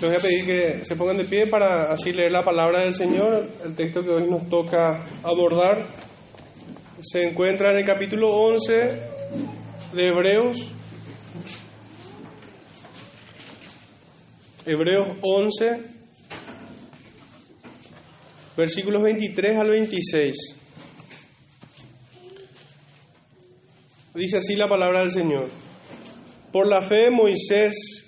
Les voy a pedir que se pongan de pie para así leer la palabra del Señor. El texto que hoy nos toca abordar se encuentra en el capítulo 11 de Hebreos. Hebreos 11, versículos 23 al 26. Dice así la palabra del Señor. Por la fe Moisés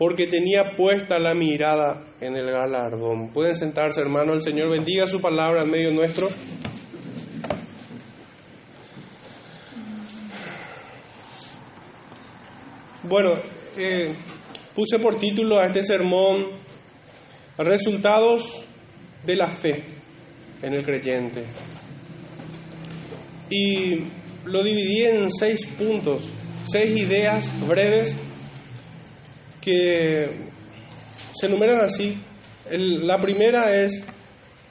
porque tenía puesta la mirada en el galardón. Pueden sentarse, hermano, el Señor bendiga su palabra en medio nuestro. Bueno, eh, puse por título a este sermón Resultados de la fe en el creyente. Y lo dividí en seis puntos, seis ideas breves que se enumeran así. la primera es,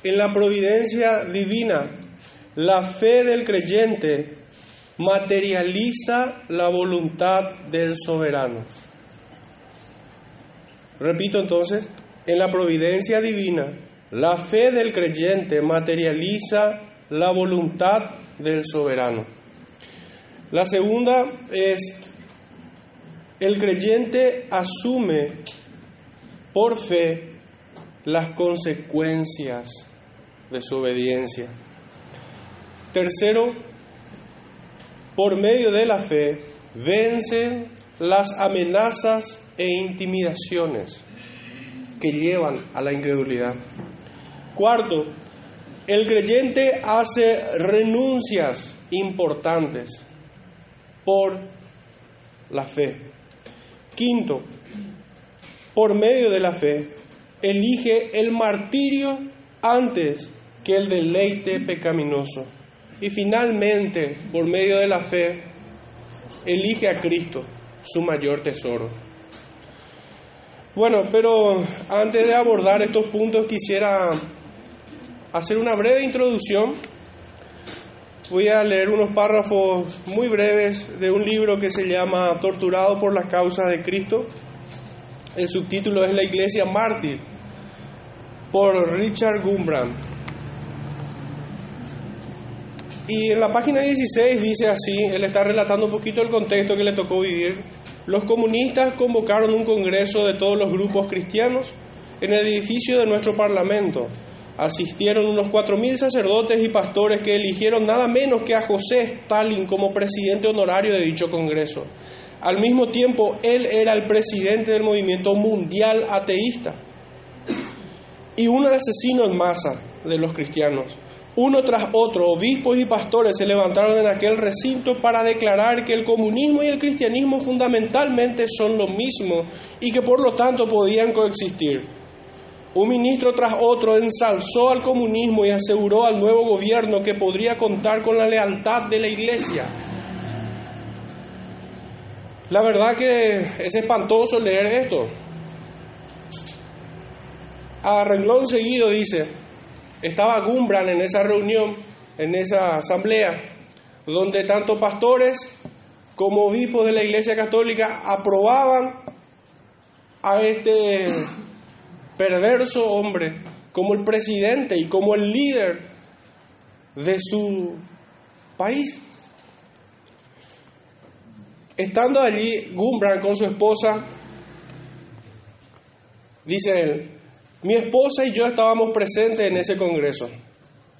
en la providencia divina, la fe del creyente materializa la voluntad del soberano. Repito entonces, en la providencia divina, la fe del creyente materializa la voluntad del soberano. La segunda es el creyente asume por fe las consecuencias de su obediencia. Tercero, por medio de la fe, vence las amenazas e intimidaciones que llevan a la incredulidad. Cuarto, el creyente hace renuncias importantes por la fe. Quinto, por medio de la fe, elige el martirio antes que el deleite pecaminoso. Y finalmente, por medio de la fe, elige a Cristo, su mayor tesoro. Bueno, pero antes de abordar estos puntos quisiera hacer una breve introducción Voy a leer unos párrafos muy breves de un libro que se llama Torturado por las causas de Cristo. El subtítulo es La Iglesia Mártir por Richard Gumbrand. Y en la página 16 dice así, él está relatando un poquito el contexto que le tocó vivir. Los comunistas convocaron un congreso de todos los grupos cristianos en el edificio de nuestro parlamento asistieron unos 4.000 sacerdotes y pastores que eligieron nada menos que a José Stalin como presidente honorario de dicho Congreso. Al mismo tiempo, él era el presidente del movimiento mundial ateísta y un asesino en masa de los cristianos. Uno tras otro, obispos y pastores se levantaron en aquel recinto para declarar que el comunismo y el cristianismo fundamentalmente son lo mismo y que por lo tanto podían coexistir. Un ministro tras otro ensalzó al comunismo y aseguró al nuevo gobierno que podría contar con la lealtad de la iglesia. La verdad que es espantoso leer esto. A renglón seguido dice, estaba Gumbran en esa reunión, en esa asamblea, donde tanto pastores como obispos de la Iglesia Católica aprobaban a este perverso hombre como el presidente y como el líder de su país. Estando allí Gumbran con su esposa, dice él, mi esposa y yo estábamos presentes en ese congreso.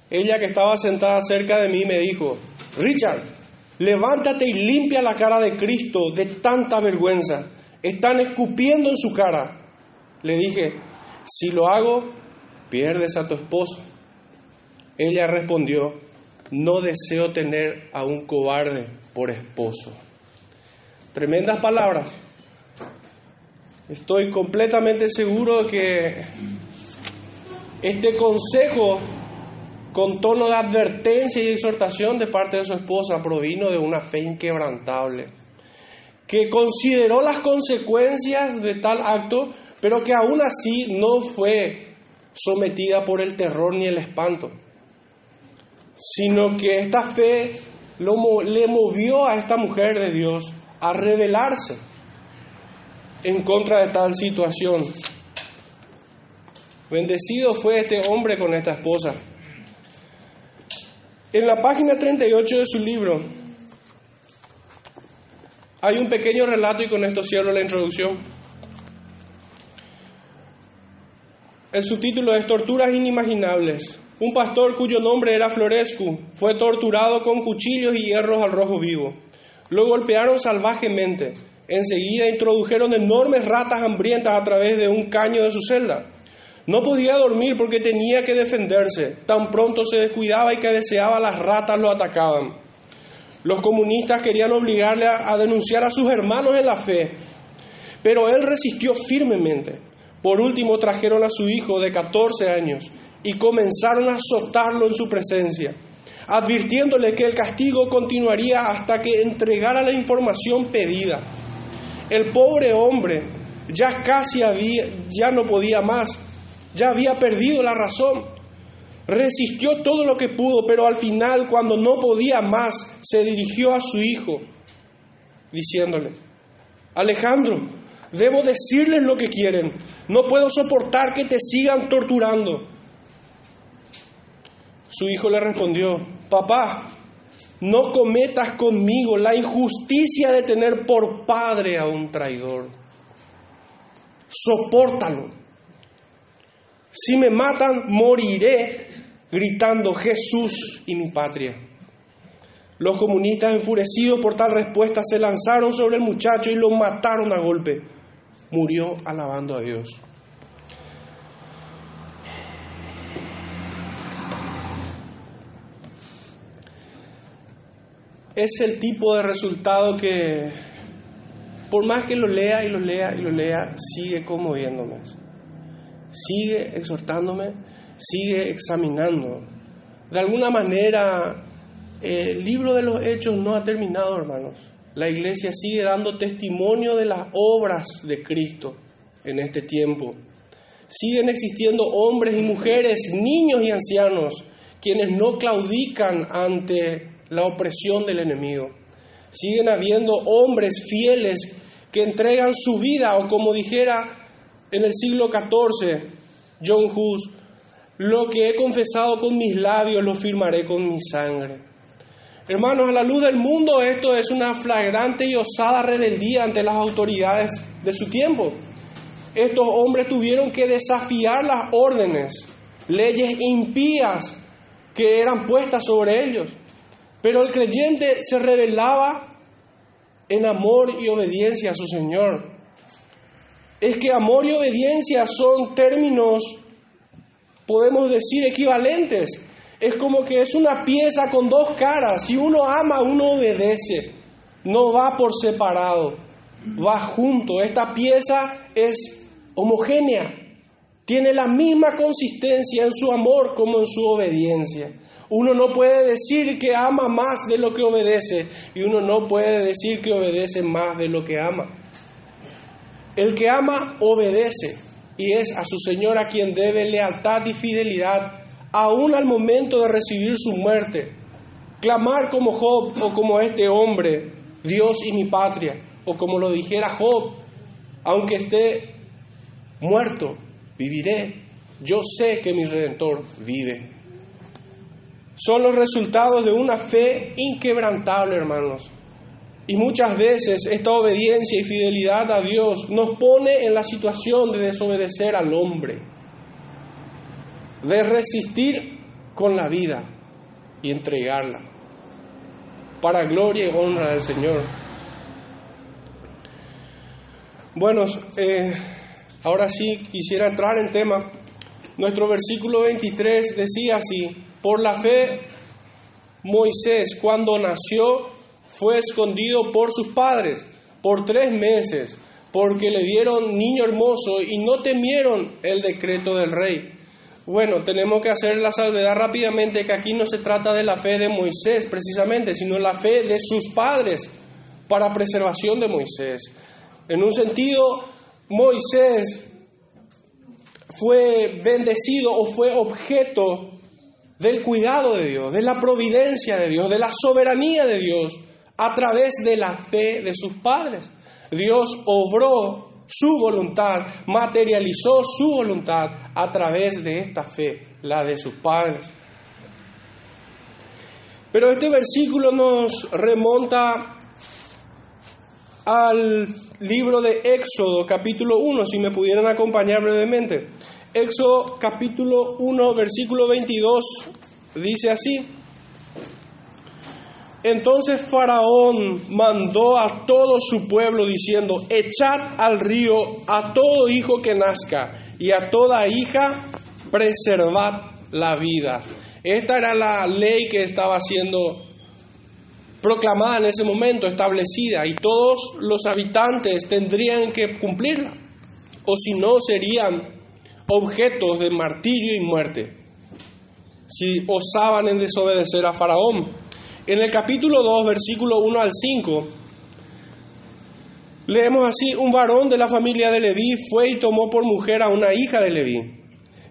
Ella que estaba sentada cerca de mí me dijo, Richard, levántate y limpia la cara de Cristo de tanta vergüenza. Están escupiendo en su cara. Le dije, si lo hago, pierdes a tu esposo. Ella respondió, no deseo tener a un cobarde por esposo. Tremendas palabras. Estoy completamente seguro que Este consejo con tono de advertencia y exhortación de parte de su esposa provino de una fe inquebrantable, que consideró las consecuencias de tal acto, pero que aún así no fue sometida por el terror ni el espanto, sino que esta fe le movió a esta mujer de Dios a rebelarse en contra de tal situación. Bendecido fue este hombre con esta esposa. En la página 38 de su libro hay un pequeño relato y con esto cierro la introducción. El subtítulo es Torturas inimaginables. Un pastor cuyo nombre era Florescu fue torturado con cuchillos y hierros al rojo vivo. Lo golpearon salvajemente. Enseguida introdujeron enormes ratas hambrientas a través de un caño de su celda. No podía dormir porque tenía que defenderse. Tan pronto se descuidaba y que deseaba las ratas lo atacaban. Los comunistas querían obligarle a, denunciar a sus hermanos en la fe, pero él resistió firmemente. Por último trajeron a su hijo de 14 años y comenzaron a azotarlo en su presencia, advirtiéndole que el castigo continuaría hasta que entregara la información pedida. El pobre hombre ya casi había, ya no podía más, ya había perdido la razón. Resistió todo lo que pudo, pero al final, cuando no podía más, se dirigió a su hijo, diciéndole, Alejandro, debo decirles lo que quieren, no puedo soportar que te sigan torturando. Su hijo le respondió, papá, no cometas conmigo la injusticia de tener por padre a un traidor. Sopórtalo. Si me matan, moriré gritando Jesús y mi patria. Los comunistas enfurecidos por tal respuesta se lanzaron sobre el muchacho y lo mataron a golpe. Murió alabando a Dios. es el tipo de resultado que, por más que lo lea y lo lea y lo lea, sigue conmoviéndome, sigue exhortándome, sigue examinando. De alguna manera, el libro de los hechos no ha terminado, hermanos. La iglesia sigue dando testimonio de las obras de Cristo en este tiempo. Siguen existiendo hombres y mujeres, niños y ancianos, quienes no claudican ante la opresión del enemigo. Siguen habiendo hombres fieles que entregan su vida, o como dijera en el siglo XIV John Hus, lo que he confesado con mis labios lo firmaré con mi sangre. Hermanos, a la luz del mundo esto es una flagrante y osada rebeldía ante las autoridades de su tiempo. Estos hombres tuvieron que desafiar las órdenes, leyes impías que eran puestas sobre ellos. Pero el creyente se revelaba en amor y obediencia a su Señor. Es que amor y obediencia son términos, podemos decir, equivalentes. Es como que es una pieza con dos caras. Si uno ama, uno obedece. No va por separado, va junto. Esta pieza es homogénea. Tiene la misma consistencia en su amor como en su obediencia. Uno no puede decir que ama más de lo que obedece y uno no puede decir que obedece más de lo que ama. El que ama obedece y es a su Señor a quien debe lealtad y fidelidad aún al momento de recibir su muerte. Clamar como Job o como este hombre, Dios y mi patria, o como lo dijera Job, aunque esté muerto, viviré. Yo sé que mi redentor vive son los resultados de una fe inquebrantable, hermanos. Y muchas veces esta obediencia y fidelidad a Dios nos pone en la situación de desobedecer al hombre, de resistir con la vida y entregarla para gloria y honra del Señor. Bueno, eh, ahora sí quisiera entrar en tema. Nuestro versículo 23 decía así, por la fe, Moisés, cuando nació, fue escondido por sus padres por tres meses, porque le dieron niño hermoso y no temieron el decreto del rey. Bueno, tenemos que hacer la salvedad rápidamente que aquí no se trata de la fe de Moisés precisamente, sino la fe de sus padres para preservación de Moisés. En un sentido, Moisés fue bendecido o fue objeto del cuidado de Dios, de la providencia de Dios, de la soberanía de Dios, a través de la fe de sus padres. Dios obró su voluntad, materializó su voluntad a través de esta fe, la de sus padres. Pero este versículo nos remonta al libro de Éxodo, capítulo 1, si me pudieran acompañar brevemente. Éxodo capítulo 1, versículo 22, dice así. Entonces Faraón mandó a todo su pueblo diciendo, echad al río a todo hijo que nazca y a toda hija preservad la vida. Esta era la ley que estaba siendo proclamada en ese momento, establecida, y todos los habitantes tendrían que cumplirla, o si no serían objetos de martirio y muerte, si osaban en desobedecer a Faraón. En el capítulo 2, versículo 1 al 5, leemos así, un varón de la familia de Leví fue y tomó por mujer a una hija de Leví,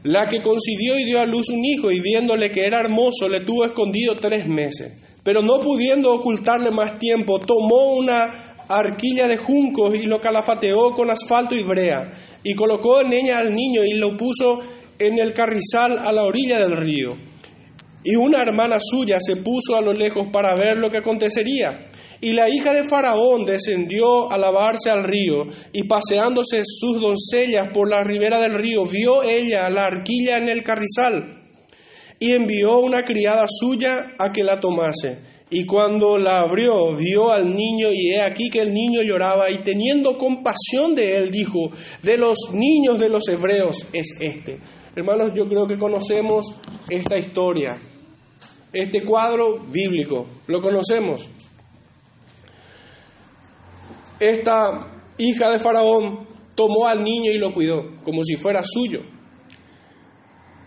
la que concibió y dio a luz un hijo, y viéndole que era hermoso, le tuvo escondido tres meses. Pero no pudiendo ocultarle más tiempo, tomó una arquilla de juncos y lo calafateó con asfalto y brea, y colocó en ella al niño y lo puso en el carrizal a la orilla del río. Y una hermana suya se puso a lo lejos para ver lo que acontecería. Y la hija de Faraón descendió a lavarse al río, y paseándose sus doncellas por la ribera del río, vio ella la arquilla en el carrizal y envió una criada suya a que la tomase. Y cuando la abrió, vio al niño y he aquí que el niño lloraba y teniendo compasión de él, dijo, de los niños de los hebreos es este. Hermanos, yo creo que conocemos esta historia, este cuadro bíblico, lo conocemos. Esta hija de Faraón tomó al niño y lo cuidó como si fuera suyo.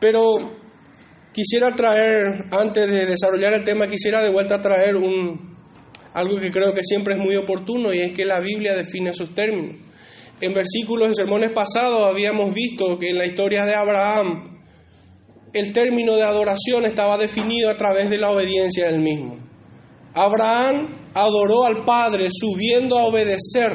Pero Quisiera traer, antes de desarrollar el tema, quisiera de vuelta traer un, algo que creo que siempre es muy oportuno y es que la Biblia define sus términos. En versículos de sermones pasados habíamos visto que en la historia de Abraham el término de adoración estaba definido a través de la obediencia del mismo. Abraham adoró al Padre subiendo a obedecer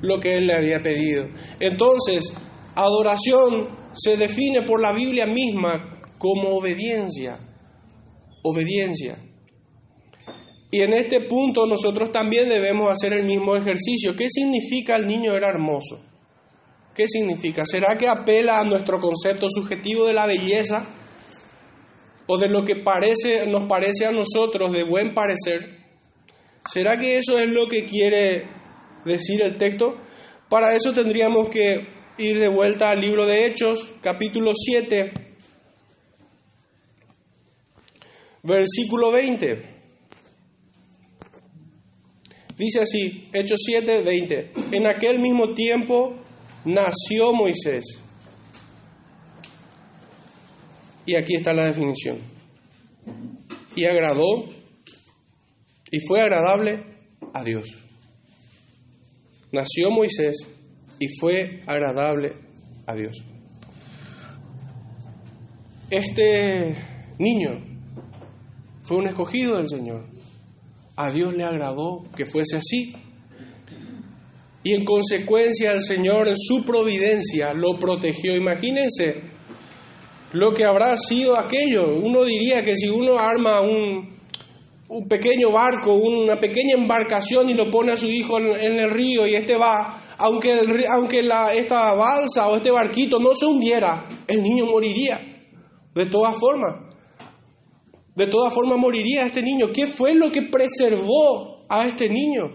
lo que él le había pedido. Entonces, adoración se define por la Biblia misma como obediencia. Obediencia. Y en este punto nosotros también debemos hacer el mismo ejercicio. ¿Qué significa el niño era hermoso? ¿Qué significa? ¿Será que apela a nuestro concepto subjetivo de la belleza? ¿O de lo que parece, nos parece a nosotros de buen parecer? ¿Será que eso es lo que quiere decir el texto? Para eso tendríamos que ir de vuelta al libro de Hechos, capítulo 7, Versículo 20. Dice así, Hechos 7, 20. En aquel mismo tiempo nació Moisés. Y aquí está la definición. Y agradó y fue agradable a Dios. Nació Moisés y fue agradable a Dios. Este niño fue un escogido del Señor. A Dios le agradó que fuese así. Y en consecuencia el Señor en su providencia lo protegió. Imagínense lo que habrá sido aquello. Uno diría que si uno arma un, un pequeño barco, una pequeña embarcación y lo pone a su hijo en, el río y este va, aunque, aunque la, esta balsa o este barquito no se hundiera, el niño moriría. De todas formas. De todas formas moriría este niño. ¿Qué fue lo que preservó a este niño?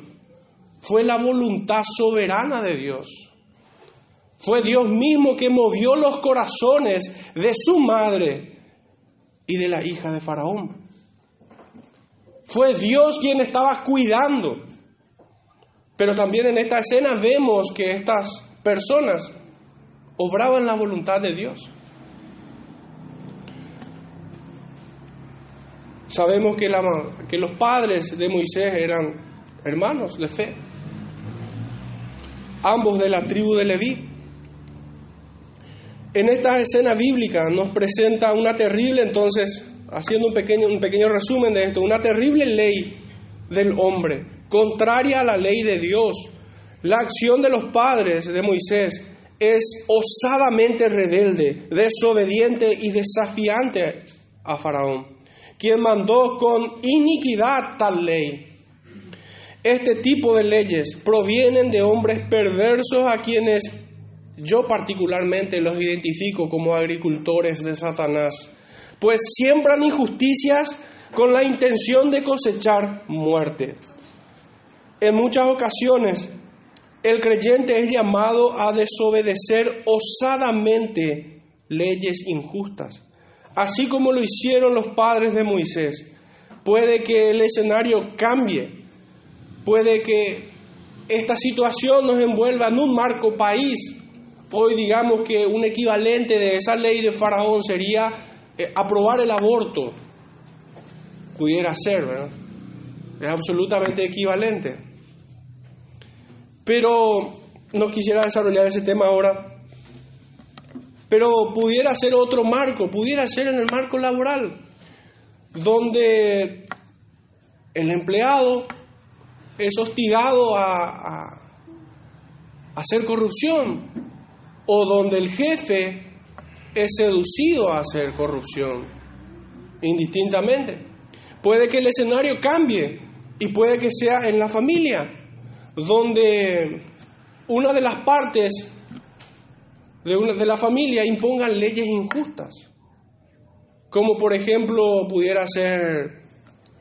Fue la voluntad soberana de Dios. Fue Dios mismo que movió los corazones de su madre y de la hija de Faraón. Fue Dios quien estaba cuidando. Pero también en esta escena vemos que estas personas obraban la voluntad de Dios. Sabemos que, los padres de Moisés eran hermanos de fe, ambos de la tribu de Leví. En esta escena bíblica nos presenta una terrible, entonces, haciendo un pequeño, un pequeño resumen de esto, una terrible ley del hombre, contraria a la ley de Dios. La acción de los padres de Moisés es osadamente rebelde, desobediente y desafiante a Faraón, quien mandó con iniquidad tal ley. Este tipo de leyes provienen de hombres perversos a quienes yo particularmente los identifico como agricultores de Satanás, pues siembran injusticias con la intención de cosechar muerte. En muchas ocasiones, el creyente es llamado a desobedecer osadamente leyes injustas, así como lo hicieron los padres de Moisés. Puede que el escenario cambie, puede que esta situación nos envuelva en un marco país Hoy digamos que un equivalente de esa ley de Faraón sería eh, aprobar el aborto. Pudiera ser, ¿verdad? Es absolutamente equivalente. Pero no quisiera desarrollar ese tema ahora. Pero pudiera ser otro marco, pudiera ser en el marco laboral, donde el empleado es hostigado a, a hacer corrupción, o donde el jefe es seducido a hacer corrupción, indistintamente. Puede que el escenario cambie y puede que sea en la familia, donde una de las partes de, una, de la familia impongan leyes injustas, como por ejemplo pudiera ser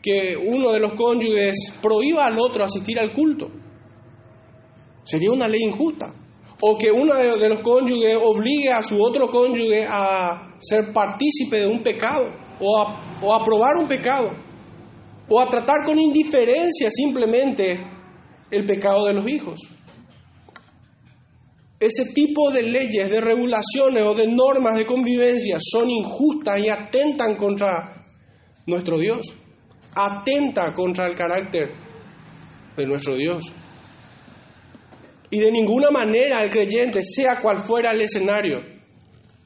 que uno de los cónyuges prohíba al otro asistir al culto. Sería una ley injusta o que uno de los cónyuges obligue a su otro cónyuge a ser partícipe de un pecado o a, o a probar un pecado o a tratar con indiferencia simplemente el pecado de los hijos. Ese tipo de leyes, de regulaciones o de normas de convivencia son injustas y atentan contra nuestro Dios, atenta contra el carácter de nuestro Dios. Y de ninguna manera el creyente, sea cual fuera el escenario,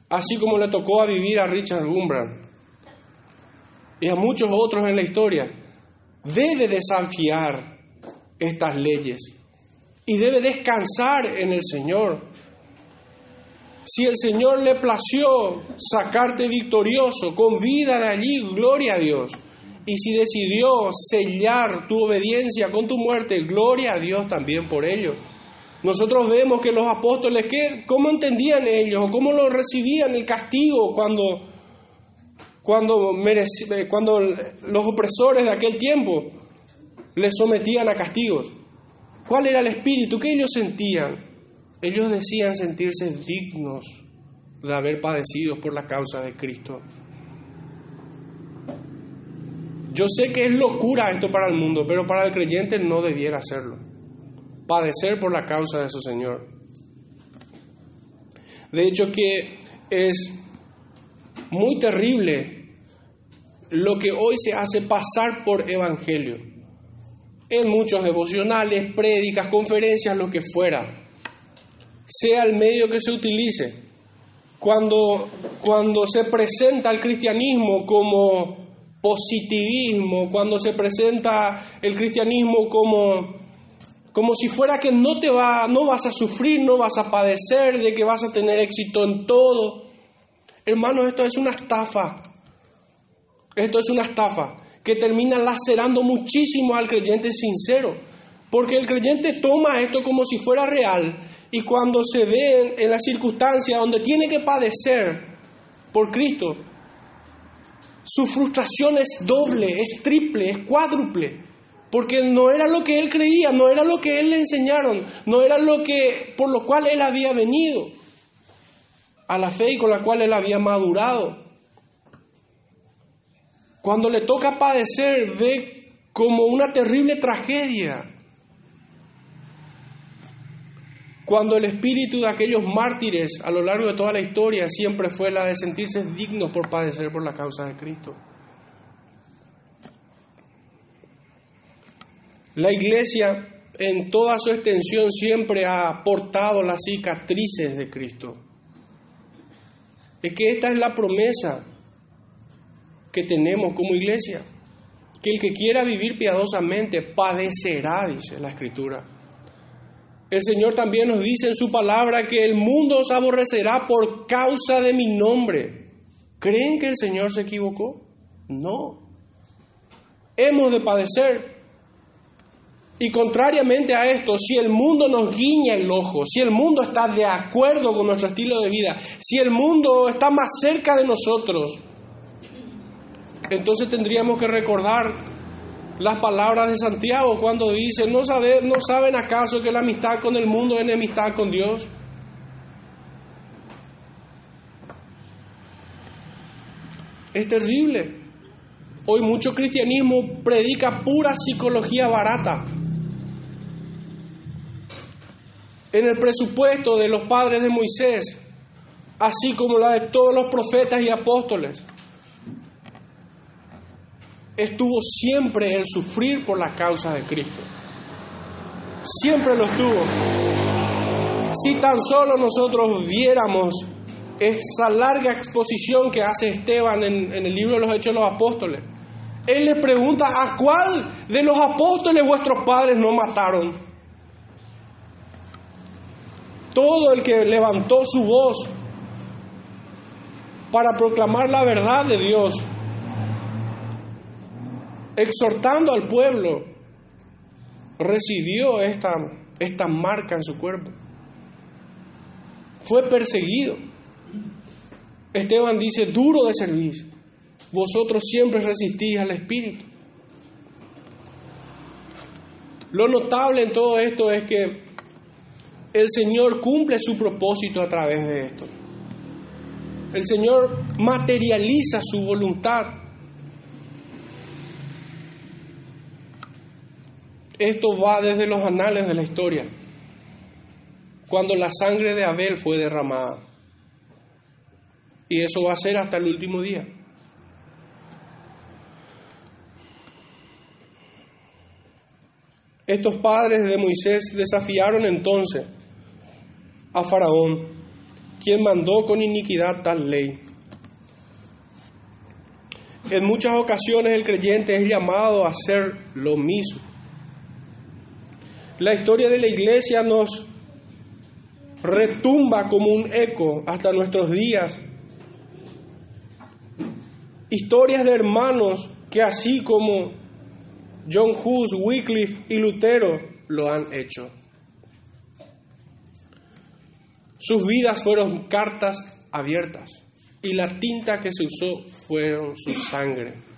así como le tocó a vivir a Richard Gumbrand y a muchos otros en la historia, debe desafiar estas leyes y debe descansar en el Señor. Si el Señor le plació sacarte victorioso con vida de allí, gloria a Dios. Y si decidió sellar tu obediencia con tu muerte, gloria a Dios también por ello. Nosotros vemos que los apóstoles, ¿qué, ¿cómo entendían ellos? ¿Cómo lo recibían el castigo cuando, cuando, cuando los opresores de aquel tiempo les sometían a castigos? ¿Cuál era el espíritu? ¿Qué ellos sentían? Ellos decían sentirse dignos de haber padecido por la causa de Cristo. Yo sé que es locura esto para el mundo, pero para el creyente no debiera hacerlo padecer por la causa de su Señor. De hecho que es muy terrible lo que hoy se hace pasar por evangelio. En muchos devocionales, prédicas, conferencias, lo que fuera. Sea el medio que se utilice. Cuando, cuando se presenta el cristianismo como positivismo, cuando se presenta el cristianismo como como si fuera que no te va, no vas a sufrir, no vas a padecer, de que vas a tener éxito en todo. Hermanos, esto es una estafa. Esto es una estafa que termina lacerando muchísimo al creyente sincero, porque el creyente toma esto como si fuera real y cuando se ve en la circunstancia donde tiene que padecer por Cristo, su frustración es doble, es triple, es cuádruple. Porque no era lo que él creía, no era lo que él le enseñaron, no era lo que por lo cual él había venido a la fe y con la cual él había madurado. Cuando le toca padecer, ve como una terrible tragedia. Cuando el espíritu de aquellos mártires a lo largo de toda la historia siempre fue la de sentirse dignos por padecer por la causa de Cristo. La iglesia en toda su extensión siempre ha portado las cicatrices de Cristo. Es que esta es la promesa que tenemos como iglesia, que el que quiera vivir piadosamente padecerá, dice la Escritura. El Señor también nos dice en su palabra que el mundo os aborrecerá por causa de mi nombre. ¿Creen que el Señor se equivocó? No. Hemos de padecer. Y contrariamente a esto, si el mundo nos guiña el ojo, si el mundo está de acuerdo con nuestro estilo de vida, si el mundo está más cerca de nosotros, entonces tendríamos que recordar las palabras de Santiago cuando dice, ¿no, ¿no saben acaso que la amistad con el mundo es enemistad con Dios? Es terrible. Hoy mucho cristianismo predica pura psicología barata. En el presupuesto de los padres de Moisés, así como la de todos los profetas y apóstoles, estuvo siempre el sufrir por la causa de Cristo. Siempre lo estuvo. Si tan solo nosotros viéramos esa larga exposición que hace Esteban en, el libro de los Hechos de los Apóstoles, él le pregunta, ¿a cuál de los apóstoles vuestros padres no mataron? Todo el que levantó su voz para proclamar la verdad de Dios exhortando al pueblo, recibió esta, marca en su cuerpo. Fue perseguido. Esteban dice, duro de servir. Vosotros siempre resistís al Espíritu. Lo notable en todo esto es que el Señor cumple su propósito a través de esto. El Señor materializa su voluntad Esto va desde los anales de la historia, cuando la sangre de Abel fue derramada. Y eso va a ser hasta el último día. Estos padres de Moisés desafiaron entonces a Faraón, quien mandó con iniquidad tal ley. En muchas ocasiones el creyente es llamado a hacer lo mismo. La historia de la iglesia nos retumba como un eco hasta nuestros días. Historias de hermanos que así como John Hus, Wycliffe y Lutero lo han hecho. Sus vidas fueron cartas abiertas y la tinta que se usó fueron su sangre.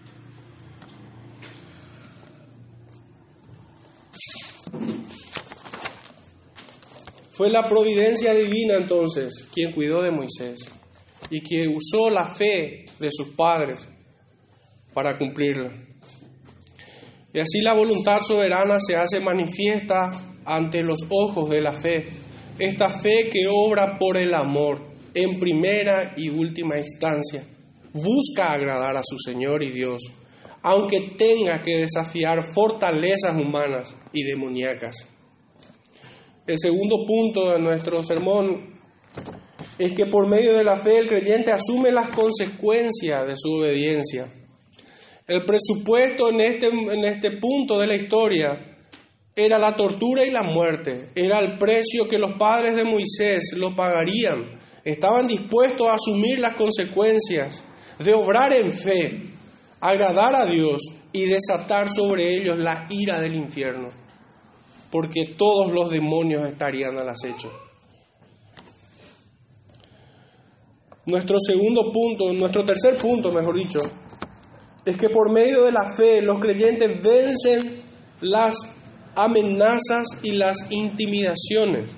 Fue la providencia divina entonces quien cuidó de Moisés y que usó la fe de sus padres para cumplirla. Y así la voluntad soberana se hace manifiesta ante los ojos de la fe, esta fe que obra por el amor en primera y última instancia, busca agradar a su Señor y Dios, aunque tenga que desafiar fortalezas humanas y demoníacas. El segundo punto de nuestro sermón es que por medio de la fe el creyente asume las consecuencias de su obediencia. El presupuesto en este, en este punto de la historia era la tortura y la muerte, era el precio que los padres de Moisés lo pagarían. Estaban dispuestos a asumir las consecuencias de obrar en fe, agradar a Dios y desatar sobre ellos la ira del infierno porque todos los demonios estarían al acecho. Nuestro segundo punto, nuestro tercer punto, mejor dicho, es que por medio de la fe los creyentes vencen las amenazas y las intimidaciones.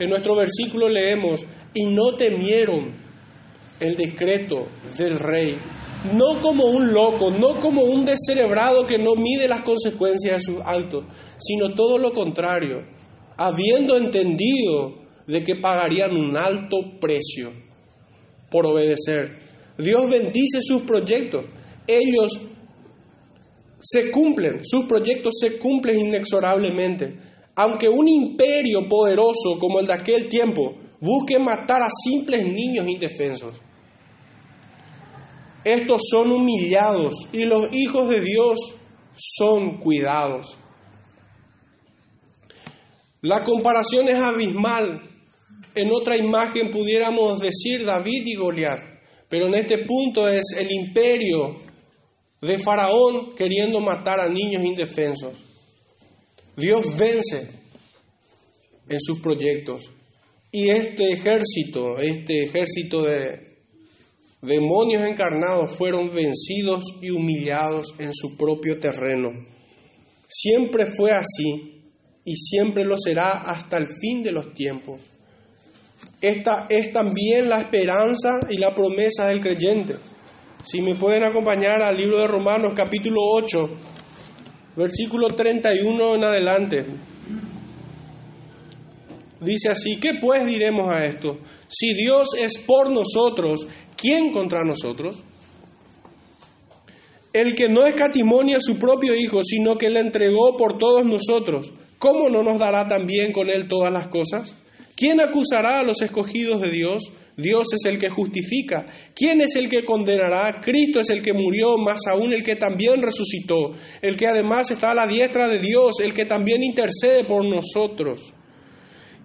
En nuestro versículo leemos, y no temieron el decreto del rey no como un loco, no como un descerebrado que no mide las consecuencias de sus actos, sino todo lo contrario, habiendo entendido de que pagarían un alto precio por obedecer. Dios bendice sus proyectos. Ellos se cumplen, sus proyectos se cumplen inexorablemente. Aunque un imperio poderoso como el de aquel tiempo busque matar a simples niños indefensos, estos son humillados y los hijos de Dios son cuidados. La comparación es abismal. En otra imagen pudiéramos decir David y Goliat, pero en este punto es el imperio de Faraón queriendo matar a niños indefensos. Dios vence en sus proyectos. Y este ejército, este ejército de demonios encarnados fueron vencidos y humillados en su propio terreno. Siempre fue así y siempre lo será hasta el fin de los tiempos. Esta es también la esperanza y la promesa del creyente. Si me pueden acompañar al libro de Romanos capítulo 8, versículo 31 en adelante. Dice así, ¿qué pues diremos a esto? Si Dios es por nosotros, ¿quién contra nosotros? El que no escatimonia a su propio Hijo, sino que le entregó por todos nosotros, ¿cómo no nos dará también con él todas las cosas? ¿Quién acusará a los escogidos de Dios? Dios es el que justifica. ¿Quién es el que condenará? Cristo es el que murió, más aún el que también resucitó, el que además está a la diestra de Dios, el que también intercede por nosotros.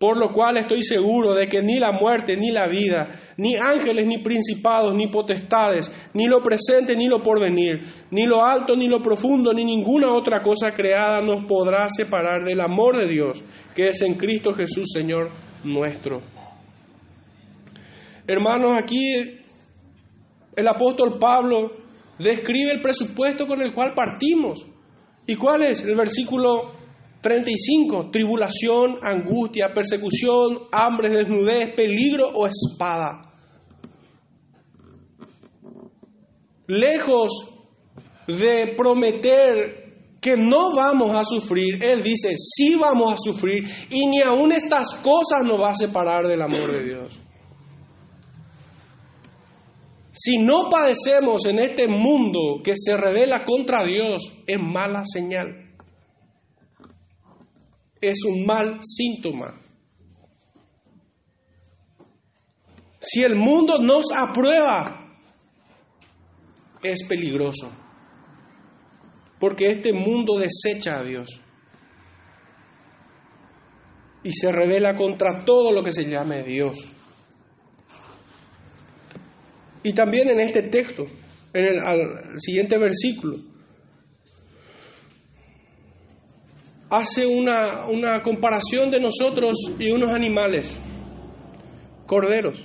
Por lo cual estoy seguro de que ni la muerte, ni la vida, ni ángeles, ni principados, ni potestades, ni lo presente, ni lo porvenir, ni lo alto, ni lo profundo, ni ninguna otra cosa creada nos podrá separar del amor de Dios, que es en Cristo Jesús, Señor nuestro. Hermanos, aquí el apóstol Pablo describe el presupuesto con el cual partimos. ¿Y cuál es? El versículo 35. Tribulación, angustia, persecución, hambre, desnudez, peligro o espada. Lejos de prometer que no vamos a sufrir, Él dice, sí vamos a sufrir y ni aun estas cosas nos va a separar del amor de Dios. Si no padecemos en este mundo que se revela contra Dios, es mala señal. Es un mal síntoma. Si el mundo nos aprueba, es peligroso. Porque este mundo desecha a Dios. Y se revela contra todo lo que se llame Dios. Y también en este texto, en el siguiente versículo, hace una, una comparación de nosotros y unos animales, corderos,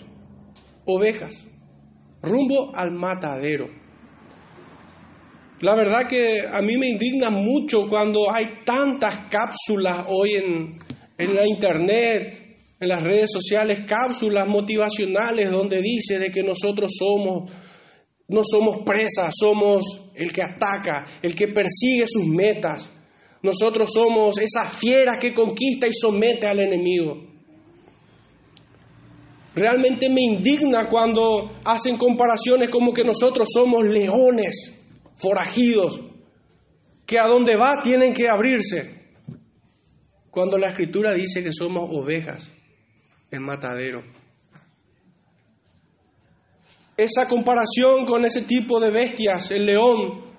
ovejas, rumbo al matadero. La verdad que a mí me indigna mucho cuando hay tantas cápsulas hoy en, en la internet, en las redes sociales cápsulas motivacionales donde dice de que nosotros somos no somos presas, somos el que ataca, el que persigue sus metas. Nosotros somos esa fiera que conquista y somete al enemigo. Realmente me indigna cuando hacen comparaciones como que nosotros somos leones forajidos, que a donde va tienen que abrirse, cuando la escritura dice que somos ovejas el matadero. Esa comparación con ese tipo de bestias, el león,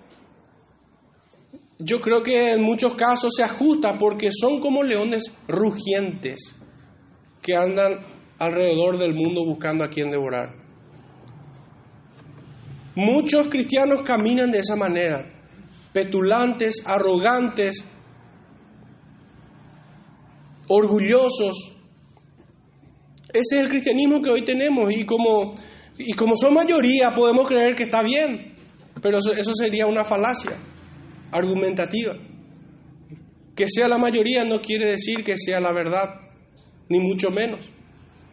yo creo que en muchos casos se ajusta porque son como leones rugientes que andan alrededor del mundo buscando a quien devorar. Muchos cristianos caminan de esa manera, petulantes, arrogantes, orgullosos, ese es el cristianismo que hoy tenemos y como, y como son mayoría podemos creer que está bien, pero eso, eso sería una falacia argumentativa. Que sea la mayoría no quiere decir que sea la verdad, ni mucho menos.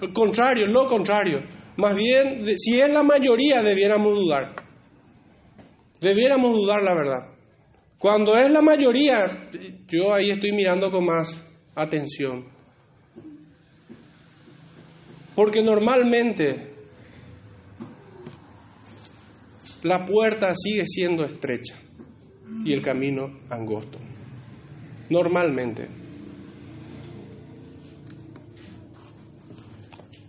Al contrario, lo contrario. Más bien, si es la mayoría, debiéramos dudar. Debiéramos dudar la verdad. Cuando es la mayoría, yo ahí estoy mirando con más atención. Porque normalmente la puerta sigue siendo estrecha y el camino angosto. Normalmente.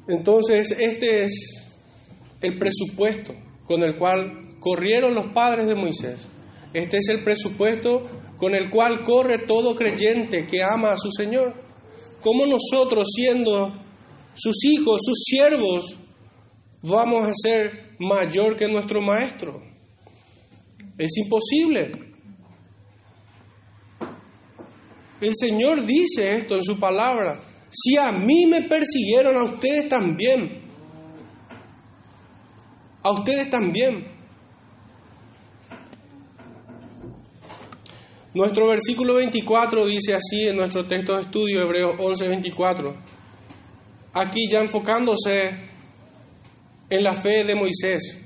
Entonces, este es el presupuesto con el cual corrieron los padres de Moisés este es el presupuesto con el cual corre todo creyente que ama a su Señor. ¿Cómo nosotros, siendo sus hijos, sus siervos, vamos a ser mayor que nuestro Maestro? Es imposible. El Señor dice esto en su palabra. Si a mí me persiguieron, a ustedes también. A ustedes también. Nuestro versículo 24 dice así en nuestro texto de estudio, Hebreos 11, 24. Aquí ya enfocándose en la fe de Moisés.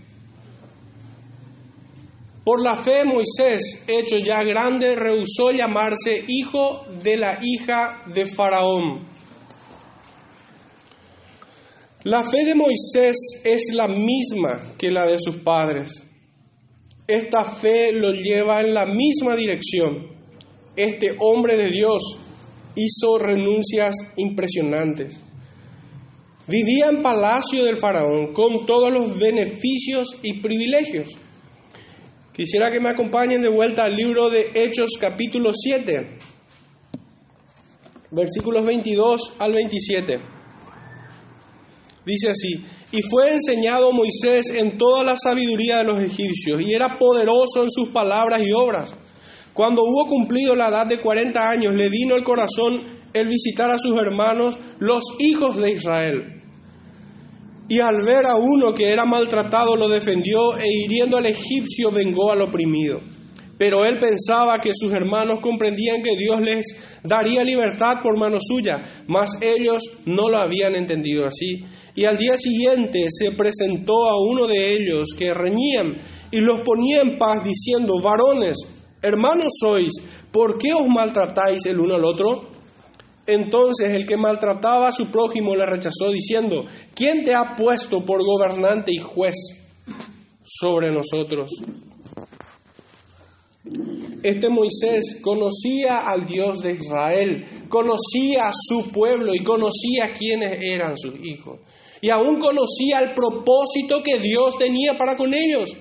Por la fe Moisés, hecho ya grande, rehusó llamarse hijo de la hija de Faraón. La fe de Moisés es la misma que la de sus padres. Esta fe lo lleva en la misma dirección. Este hombre de Dios hizo renuncias impresionantes. Vivía en palacio del faraón con todos los beneficios y privilegios. Quisiera que me acompañen de vuelta al libro de Hechos capítulo 7, versículos 22 al 27. Dice así, y fue enseñado Moisés en toda la sabiduría de los egipcios, y era poderoso en sus palabras y obras. Cuando hubo cumplido la edad de 40 años, le vino el corazón el visitar a sus hermanos, los hijos de Israel. Y al ver a uno que era maltratado, lo defendió e hiriendo al egipcio vengó al oprimido. Pero él pensaba que sus hermanos comprendían que Dios les daría libertad por mano suya, mas ellos no lo habían entendido así. Y al día siguiente se presentó a uno de ellos que reñían y los ponía en paz diciendo, varones, hermanos sois, ¿por qué os maltratáis el uno al otro? Entonces el que maltrataba a su prójimo le rechazó diciendo, ¿quién te ha puesto por gobernante y juez sobre nosotros? Este Moisés conocía al Dios de Israel, conocía a su pueblo y conocía quiénes eran sus hijos. Y aún conocía el propósito que Dios tenía para con ellos,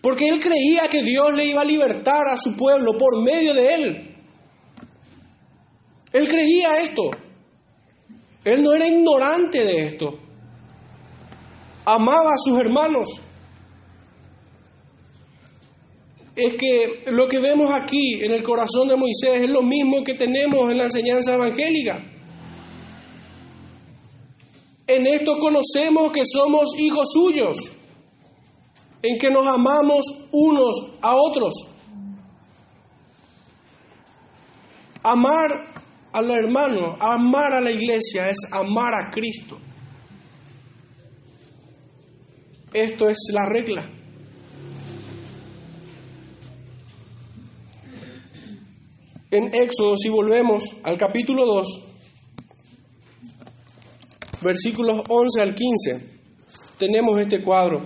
porque él creía que Dios le iba a libertar a su pueblo por medio de él. Él creía esto. Él no era ignorante de esto. Amaba a sus hermanos es que lo que vemos aquí en el corazón de Moisés es lo mismo que tenemos en la enseñanza evangélica. En esto conocemos que somos hijos suyos, en que nos amamos unos a otros. Amar al hermano, amar a la iglesia es amar a Cristo. Esto es la regla. en Éxodo, si volvemos al capítulo 2, versículos 11 al 15, tenemos este cuadro.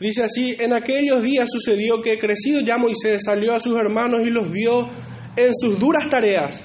Dice así, en aquellos días sucedió que crecido ya Moisés salió a sus hermanos y los vio en sus duras tareas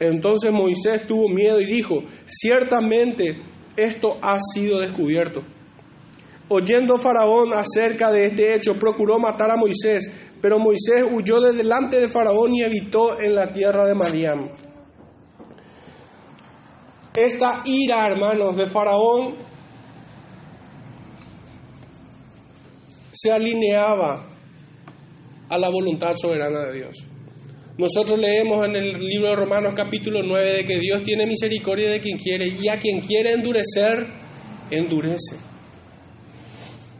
Entonces Moisés tuvo miedo y dijo, ciertamente esto ha sido descubierto. Oyendo Faraón acerca de este hecho, procuró matar a Moisés, pero Moisés huyó de delante de Faraón y evitó en la tierra de Madián. Esta ira, hermanos, de Faraón se alineaba a la voluntad soberana de Dios. Nosotros leemos en el libro de Romanos capítulo 9 de que Dios tiene misericordia de quien quiere y a quien quiere endurecer, endurece.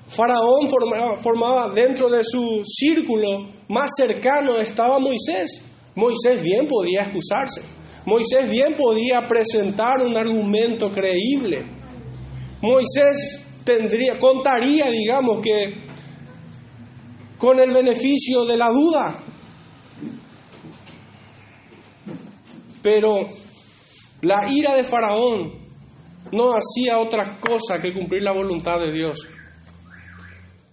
Faraón formaba, formaba dentro de su círculo más cercano estaba Moisés. Moisés bien podía excusarse. Moisés bien podía presentar un argumento creíble. Moisés tendría, contaría, digamos, que con el beneficio de la duda. Pero la ira de Faraón no hacía otra cosa que cumplir la voluntad de Dios.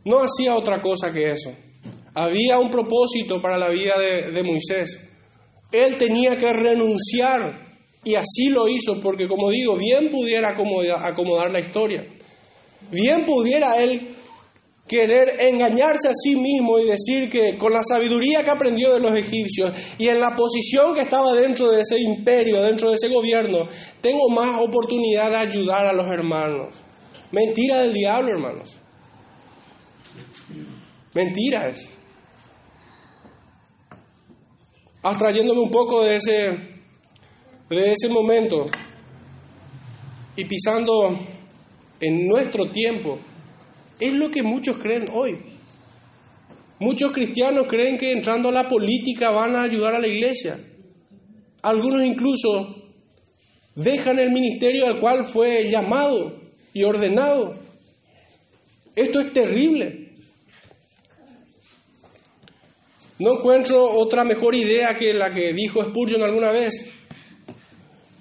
No hacía otra cosa que eso. Había un propósito para la vida de, de Moisés. Él tenía que renunciar y así lo hizo porque, como digo, bien pudiera acomodar, acomodar la historia. Bien pudiera él querer engañarse a sí mismo y decir que con la sabiduría que aprendió de los egipcios y en la posición que estaba dentro de ese imperio, dentro de ese gobierno, tengo más oportunidad de ayudar a los hermanos. Mentira del diablo, hermanos. Mentira es. Abstrayéndome un poco de ese, de ese momento y pisando en nuestro tiempo, es lo que muchos creen hoy. Muchos cristianos creen que entrando a la política van a ayudar a la iglesia. Algunos incluso dejan el ministerio al cual fue llamado y ordenado. Esto es terrible. No encuentro otra mejor idea que la que dijo Spurgeon alguna vez.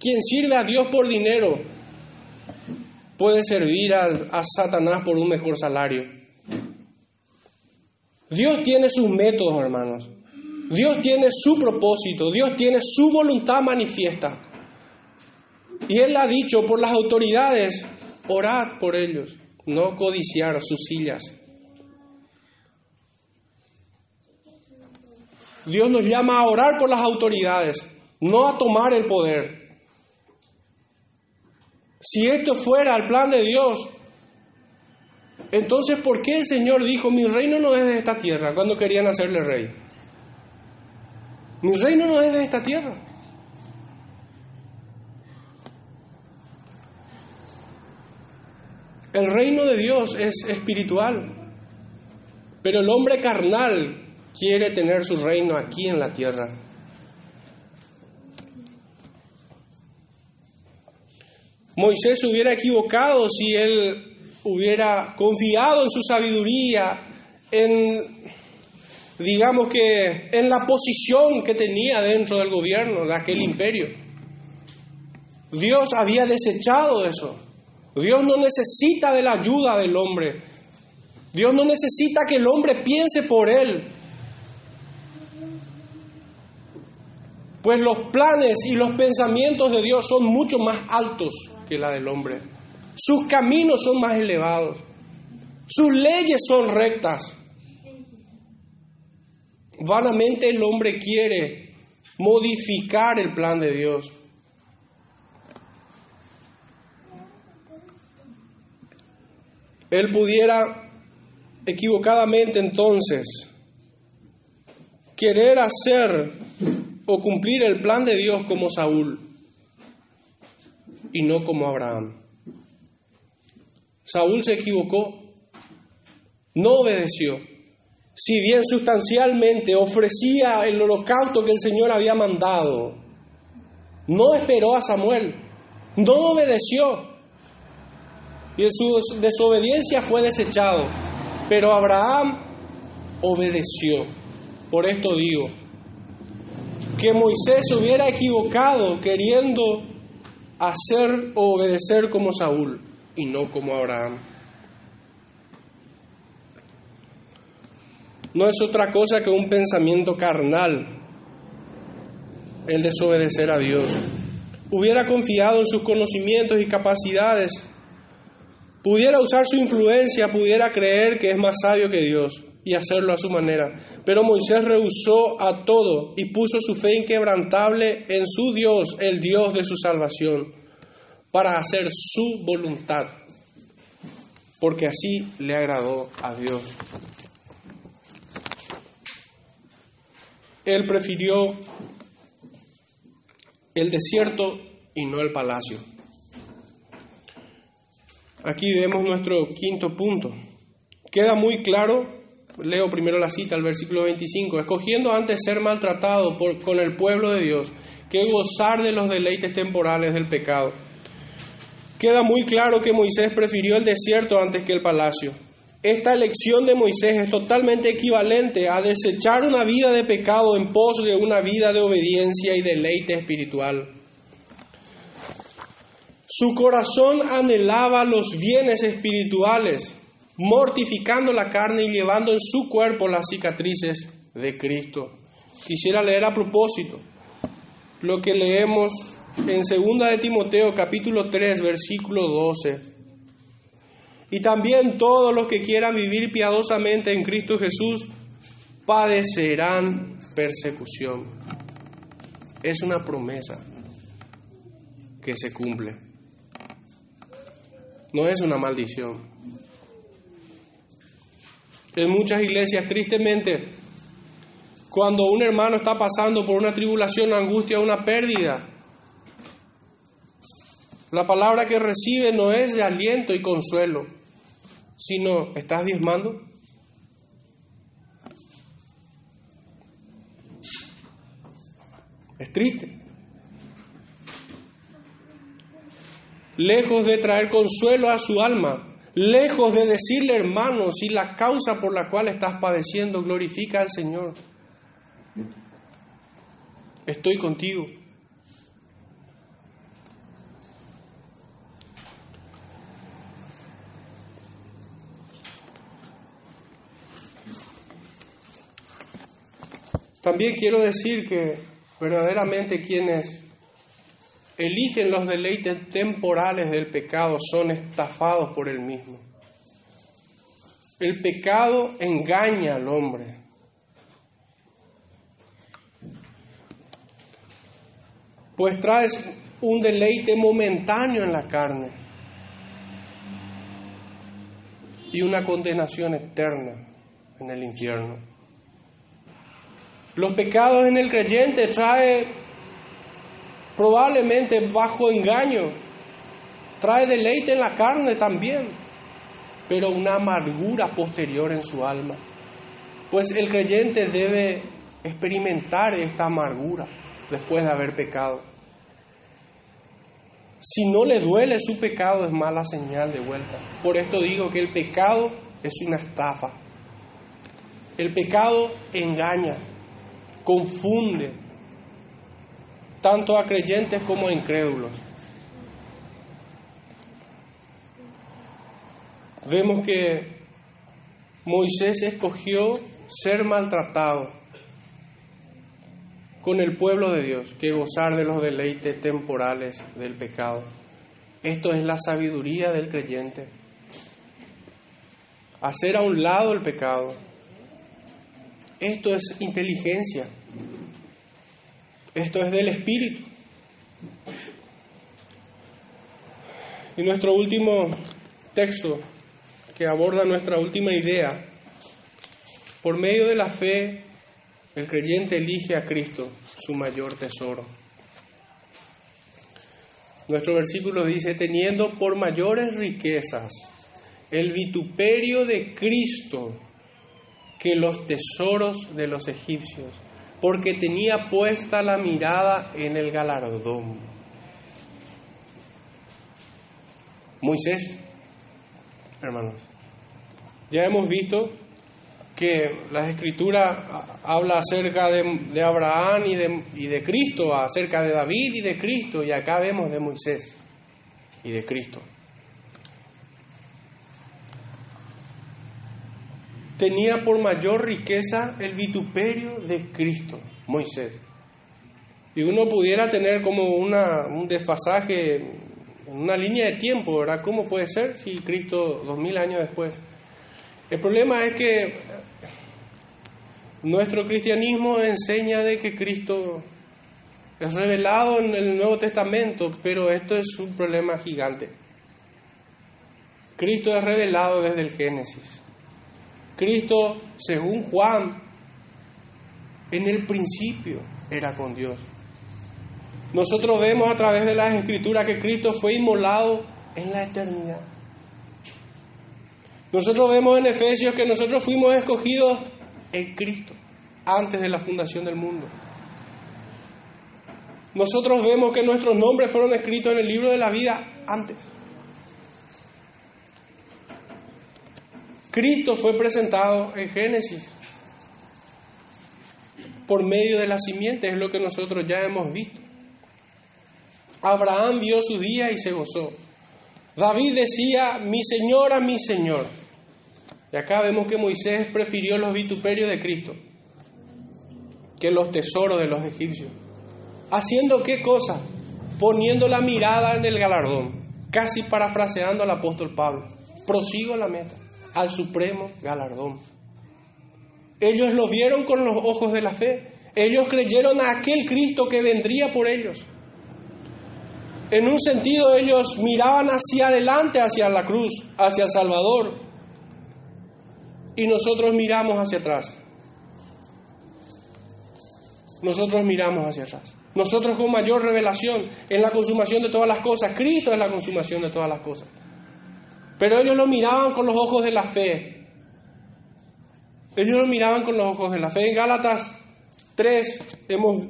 Quien sirve a Dios por dinero puede servir a, Satanás por un mejor salario. Dios tiene sus métodos, hermanos. Dios tiene su propósito, Dios tiene su voluntad manifiesta. Y Él ha dicho por las autoridades, orad por ellos, no codiciar sus sillas. Dios nos llama a orar por las autoridades, no a tomar el poder. Si esto fuera el plan de Dios, entonces ¿por qué el Señor dijo, mi reino no es de esta tierra cuando querían hacerle rey? Mi reino no es de esta tierra. El reino de Dios es espiritual, pero el hombre carnal quiere tener su reino aquí en la tierra. Moisés se hubiera equivocado si él hubiera confiado en su sabiduría, en, digamos que, en la posición que tenía dentro del gobierno de aquel imperio. Dios había desechado eso. Dios no necesita de la ayuda del hombre. Dios no necesita que el hombre piense por él. Pues los planes y los pensamientos de Dios son mucho más altos que la del hombre. Sus caminos son más elevados. Sus leyes son rectas. Vanamente el hombre quiere modificar el plan de Dios. Él pudiera equivocadamente entonces querer hacer o cumplir el plan de Dios como Saúl y no como Abraham. Saúl se equivocó, no obedeció. Si bien sustancialmente ofrecía el holocausto que el Señor había mandado, no esperó a Samuel, no obedeció. Y en su desobediencia fue desechado. Pero Abraham obedeció. Por esto digo, que Moisés se hubiera equivocado queriendo hacer o obedecer como Saúl y no como Abraham. No es otra cosa que un pensamiento carnal el desobedecer a Dios. Hubiera confiado en sus conocimientos y capacidades, pudiera usar su influencia, pudiera creer que es más sabio que Dios y hacerlo a su manera. Pero Moisés rehusó a todo y puso su fe inquebrantable en su Dios, el Dios de su salvación, para hacer su voluntad, porque así le agradó a Dios. Él prefirió el desierto y no el palacio. Aquí vemos nuestro quinto punto. Queda muy claro leo primero la cita, el versículo 25, escogiendo antes ser maltratado con el pueblo de Dios que gozar de los deleites temporales del pecado. Queda muy claro que Moisés prefirió el desierto antes que el palacio. Esta elección de Moisés es totalmente equivalente a desechar una vida de pecado en pos de una vida de obediencia y deleite espiritual. Su corazón anhelaba los bienes espirituales, mortificando la carne y llevando en su cuerpo las cicatrices de Cristo. Quisiera leer a propósito lo que leemos en 2 de Timoteo capítulo 3 versículo 12. Y también todos los que quieran vivir piadosamente en Cristo Jesús padecerán persecución. Es una promesa que se cumple. No es una maldición. En muchas iglesias, tristemente, cuando un hermano está pasando por una tribulación, una angustia, una pérdida, la palabra que recibe no es de aliento y consuelo, sino, ¿estás diezmando? Es triste. Lejos de traer consuelo a su alma, lejos de decirle, hermano, si la causa por la cual estás padeciendo glorifica al Señor estoy contigo. También quiero decir que verdaderamente quienes eligen los deleites temporales del pecado son estafados por el mismo. El pecado engaña al hombre. pues traes un deleite momentáneo en la carne y una condenación eterna en el infierno. Los pecados en el creyente trae probablemente bajo engaño, trae deleite en la carne también, pero una amargura posterior en su alma. Pues el creyente debe experimentar esta amargura después de haber pecado. Si no le duele su pecado es mala señal de vuelta. Por esto digo que el pecado es una estafa. El pecado engaña, confunde, tanto a creyentes como a incrédulos. Vemos que Moisés escogió ser maltratado con el pueblo de Dios que gozar de los deleites temporales del pecado. Esto es la sabiduría del creyente. Hacer a un lado el pecado. Esto es inteligencia. Esto es del Espíritu. Y nuestro último texto que aborda nuestra última idea, por medio de la fe el creyente elige a Cristo, su mayor tesoro. Nuestro versículo dice, teniendo por mayores riquezas el vituperio de Cristo que los tesoros de los egipcios, porque tenía puesta la mirada en el galardón. Moisés, hermanos, ya hemos visto que la escritura habla acerca de, Abraham y de, y de Cristo, acerca de David y de Cristo, y acá vemos de Moisés y de Cristo. Tenía por mayor riqueza el vituperio de Cristo, Moisés. Y uno pudiera tener como una, un desfasaje, una línea de tiempo, ¿verdad? ¿Cómo puede ser si Cristo dos mil años después? El problema es que nuestro cristianismo enseña de que Cristo es revelado en el Nuevo Testamento, pero esto es un problema gigante. Cristo es revelado desde el Génesis. Cristo, según Juan, en el principio era con Dios. Nosotros vemos a través de las escrituras que Cristo fue inmolado en la eternidad. Nosotros vemos en Efesios que nosotros fuimos escogidos en Cristo antes de la fundación del mundo. Nosotros vemos que nuestros nombres fueron escritos en el libro de la vida antes. Cristo fue presentado en Génesis por medio de la simiente, es lo que nosotros ya hemos visto. Abraham vio su día y se gozó. David decía, mi señora, mi señor. Y acá vemos que Moisés prefirió los vituperios de Cristo que los tesoros de los egipcios. ¿Haciendo qué cosa? Poniendo la mirada en el galardón, casi parafraseando al apóstol Pablo. Prosigo la meta, al supremo galardón. Ellos lo vieron con los ojos de la fe. Ellos creyeron a aquel Cristo que vendría por ellos. En un sentido ellos miraban hacia adelante, hacia la cruz, hacia el Salvador. Y nosotros miramos hacia atrás. Nosotros miramos hacia atrás. Nosotros con mayor revelación en la consumación de todas las cosas. Cristo es la consumación de todas las cosas. Pero ellos lo miraban con los ojos de la fe. Ellos lo miraban con los ojos de la fe. En Gálatas 3 hemos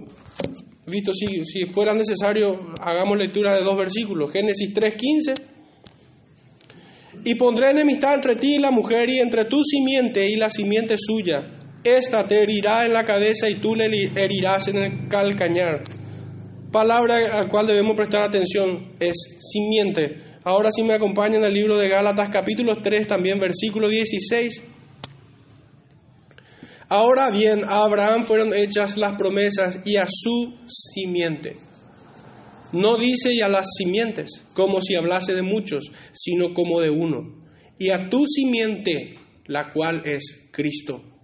visto, si, si fuera necesario, hagamos lectura de dos versículos. Génesis 3.15. Y pondré enemistad entre ti y la mujer y entre tu simiente y la simiente suya esta te herirá en la cabeza y tú le herirás en el calcañar. Palabra al cual debemos prestar atención es simiente. Ahora si me acompañan al libro de Gálatas capítulo 3 también versículo 16. Ahora bien, a Abraham fueron hechas las promesas y a su simiente. No dice y a las simientes, como si hablase de muchos, sino como de uno. Y a tu simiente, la cual es Cristo.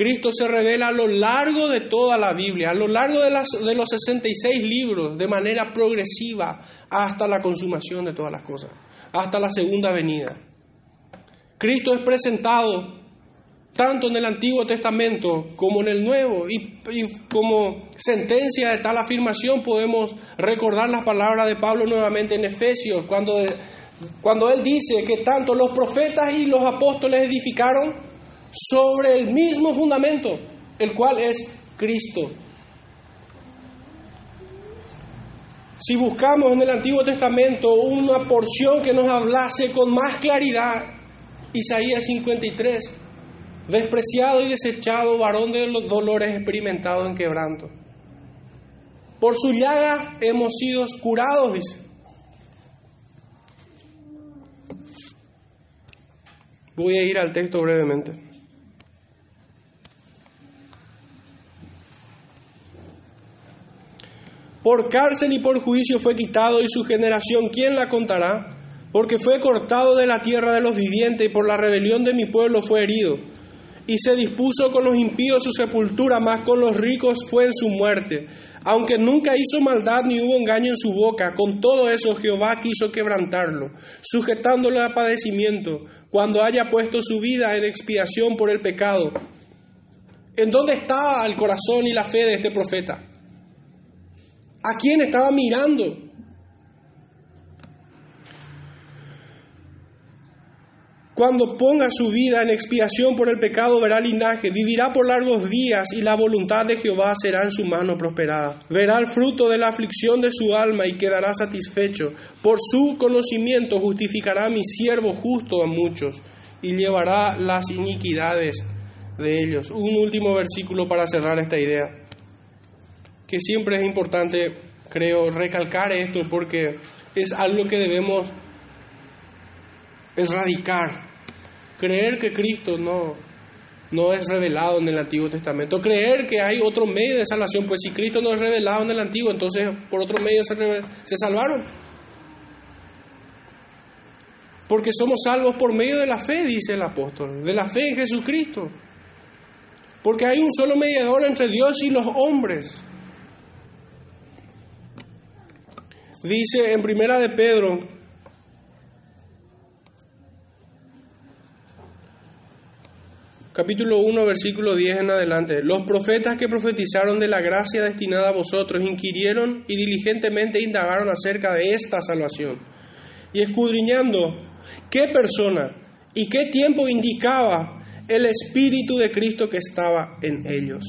Cristo se revela a lo largo de toda la Biblia, a lo largo de, los 66 libros, de manera progresiva, hasta la consumación de todas las cosas, hasta la segunda venida. Cristo es presentado tanto en el Antiguo Testamento como en el Nuevo, y, como sentencia de tal afirmación podemos recordar las palabras de Pablo nuevamente en Efesios, cuando, cuando él dice que tanto los profetas y los apóstoles edificaron sobre el mismo fundamento, el cual es Cristo. Si buscamos en el Antiguo Testamento una porción que nos hablase con más claridad, Isaías 53, despreciado y desechado varón de los dolores experimentados en quebranto. Por su llaga hemos sido curados, dice. Voy a ir al texto brevemente. Por cárcel y por juicio fue quitado y su generación, ¿quién la contará? Porque fue cortado de la tierra de los vivientes y por la rebelión de mi pueblo fue herido. Y se dispuso con los impíos su sepultura, más con los ricos fue en su muerte. Aunque nunca hizo maldad ni hubo engaño en su boca, con todo eso Jehová quiso quebrantarlo, sujetándolo a padecimiento, cuando haya puesto su vida en expiación por el pecado. ¿En dónde está el corazón y la fe de este profeta? ¿A quién estaba mirando? Cuando ponga su vida en expiación por el pecado, verá linaje, vivirá por largos días y la voluntad de Jehová será en su mano prosperada. Verá el fruto de la aflicción de su alma y quedará satisfecho. Por su conocimiento justificará a mi siervo justo a muchos y llevará las iniquidades de ellos. Un último versículo para cerrar esta idea que siempre es importante, creo, recalcar esto porque es algo que debemos erradicar. Creer que Cristo no, no es revelado en el Antiguo Testamento. Creer que hay otro medio de salvación. Pues si Cristo no es revelado en el Antiguo, entonces por otro medio se, se salvaron. Porque somos salvos por medio de la fe, dice el apóstol. De la fe en Jesucristo. Porque hay un solo mediador entre Dios y los hombres. Dice en primera de Pedro, capítulo 1, versículo 10 en adelante. Los profetas que profetizaron de la gracia destinada a vosotros inquirieron y diligentemente indagaron acerca de esta salvación. Y escudriñando qué persona y qué tiempo indicaba el Espíritu de Cristo que estaba en ellos,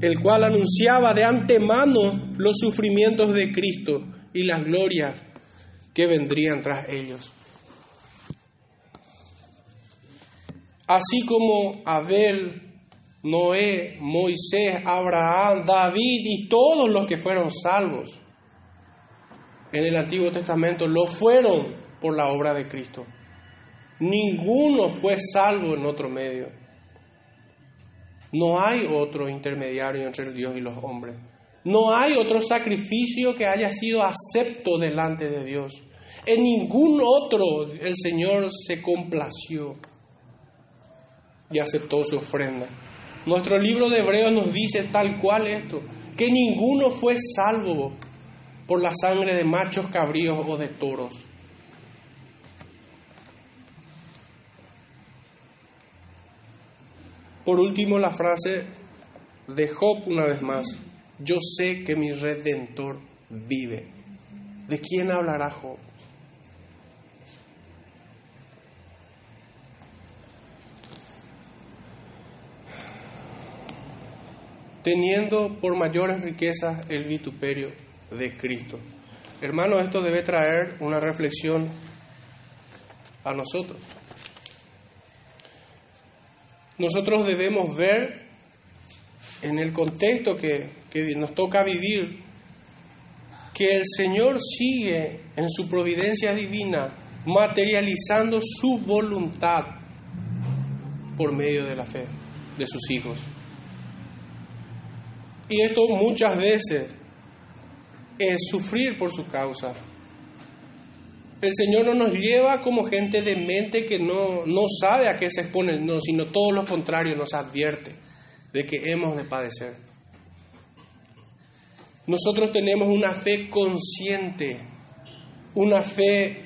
el cual anunciaba de antemano los sufrimientos de Cristo y las glorias que vendrían tras ellos. Así como Abel, Noé, Moisés, Abraham, David y todos los que fueron salvos en el Antiguo Testamento lo fueron por la obra de Cristo. Ninguno fue salvo en otro medio. No hay otro intermediario entre Dios y los hombres. No hay otro sacrificio que haya sido acepto delante de Dios. En ningún otro el Señor se complació y aceptó su ofrenda. Nuestro libro de Hebreos nos dice tal cual esto, que ninguno fue salvo por la sangre de machos cabríos o de toros. Por último, la frase de Job una vez más, yo sé que mi redentor vive. ¿De quién hablará Job? teniendo por mayores riquezas el vituperio de Cristo. Hermano, esto debe traer una reflexión a nosotros. Nosotros debemos ver en el contexto que, que nos toca vivir que el Señor sigue en su providencia divina materializando su voluntad por medio de la fe de sus hijos. Y esto muchas veces es sufrir por su causa. El Señor no nos lleva como gente de mente que no, no sabe a qué se expone, no, sino todo lo contrario, nos advierte de que hemos de padecer. Nosotros tenemos una fe consciente, una fe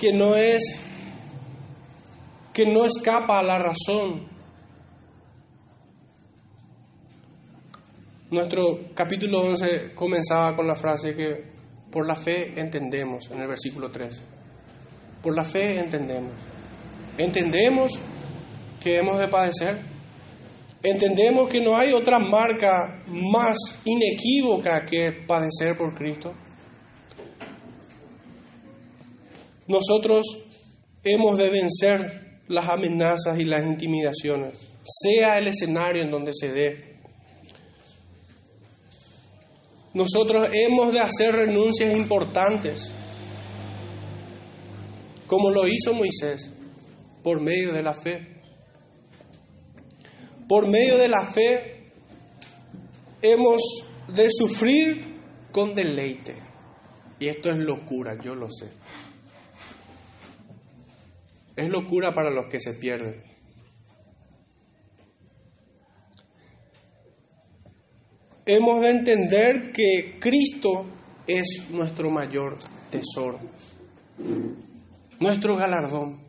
que no es que no escapa a la razón, Nuestro capítulo 11 comenzaba con la frase que por la fe entendemos, en el versículo 3. Por la fe entendemos. Entendemos que hemos de padecer. Entendemos que no hay otra marca más inequívoca que padecer por Cristo. Nosotros hemos de vencer las amenazas y las intimidaciones, sea el escenario en donde se dé. Nosotros hemos de hacer renuncias importantes, como lo hizo Moisés, por medio de la fe. Por medio de la fe hemos de sufrir con deleite. Y esto es locura, yo lo sé. Es locura para los que se pierden. hemos de entender que Cristo es nuestro mayor tesoro, nuestro galardón.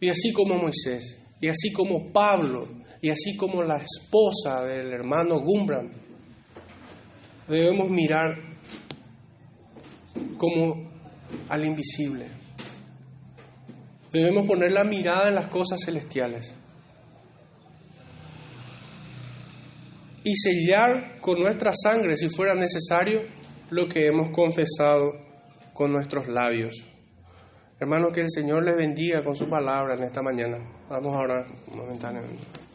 Y así como Moisés, y así como Pablo, y así como la esposa del hermano Gumbram, debemos mirar como al invisible. Debemos poner la mirada en las cosas celestiales. y sellar con nuestra sangre, si fuera necesario, lo que hemos confesado con nuestros labios. Hermano, que el Señor les bendiga con su palabra en esta mañana. Vamos a orar momentáneamente.